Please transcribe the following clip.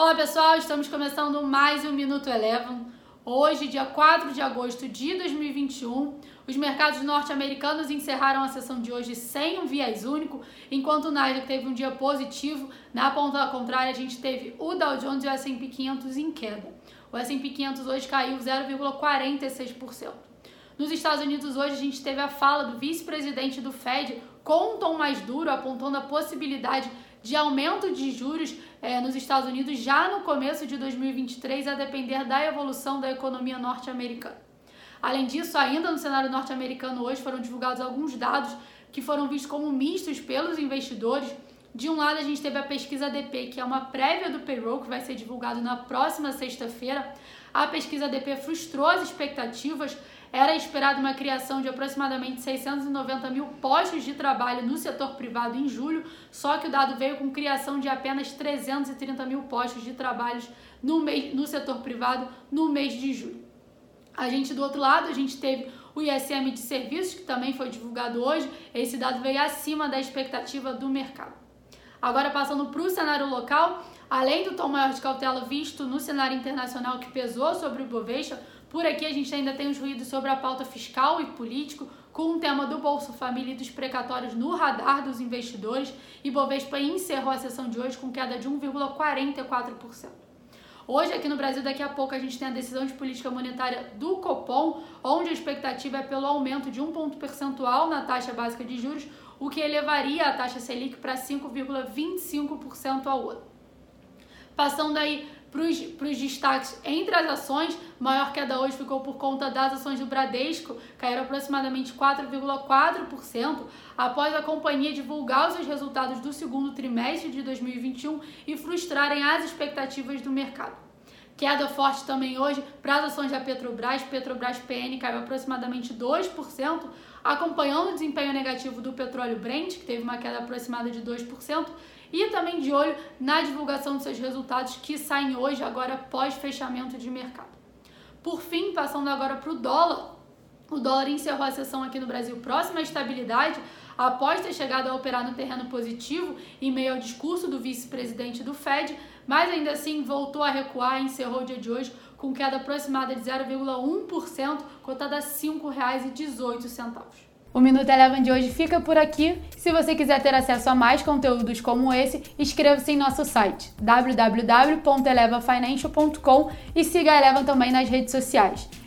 Olá pessoal, estamos começando mais um Minuto Eleven. Hoje, dia 4 de agosto de 2021, os mercados norte-americanos encerraram a sessão de hoje sem um viés único, enquanto o Nasdaq teve um dia positivo. Na ponta contrária, a gente teve o Dow Jones e o S&P 500 em queda. O S&P 500 hoje caiu 0,46%. Nos Estados Unidos hoje a gente teve a fala do vice-presidente do Fed com um tom mais duro, apontando a possibilidade de aumento de juros é, nos Estados Unidos já no começo de 2023, a depender da evolução da economia norte-americana. Além disso, ainda no cenário norte-americano hoje foram divulgados alguns dados que foram vistos como mistos pelos investidores. De um lado, a gente teve a pesquisa ADP, que é uma prévia do payroll que vai ser divulgado na próxima sexta-feira. A pesquisa ADP frustrou as expectativas, era esperada uma criação de aproximadamente 690 mil postos de trabalho no setor privado em julho, só que o dado veio com criação de apenas 330 mil postos de trabalho no, mês, no setor privado no mês de julho. A gente, do outro lado, a gente teve o ISM de serviços, que também foi divulgado hoje. Esse dado veio acima da expectativa do mercado. Agora, passando para o cenário local, além do tom maior de cautela visto no cenário internacional que pesou sobre o Bovespa, por aqui a gente ainda tem os ruídos sobre a pauta fiscal e político, com o tema do Bolsa Família e dos precatórios no radar dos investidores, e Bovespa encerrou a sessão de hoje com queda de 1,44%. Hoje, aqui no Brasil, daqui a pouco, a gente tem a decisão de política monetária do Copom, onde a expectativa é pelo aumento de um ponto percentual na taxa básica de juros, o que elevaria a taxa Selic para 5,25% ao ano. Passando aí para os destaques entre as ações, maior queda hoje ficou por conta das ações do Bradesco, caíram aproximadamente 4,4% após a companhia divulgar os seus resultados do segundo trimestre de 2021 e frustrarem as expectativas do mercado. Queda forte também hoje para as ações da Petrobras. Petrobras PN caiu aproximadamente 2%, acompanhando o desempenho negativo do petróleo Brent, que teve uma queda aproximada de 2%, e também de olho na divulgação dos seus resultados que saem hoje, agora pós fechamento de mercado. Por fim, passando agora para o dólar, o dólar encerrou a sessão aqui no Brasil próxima à estabilidade, após ter chegado a operar no terreno positivo em meio ao discurso do vice-presidente do Fed, mas ainda assim voltou a recuar e encerrou o dia de hoje com queda aproximada de 0,1%, cotada a R$ 5,18. O Minuto Eleven de hoje fica por aqui. Se você quiser ter acesso a mais conteúdos como esse, inscreva-se em nosso site www.elevafinancial.com e siga a Eleven também nas redes sociais.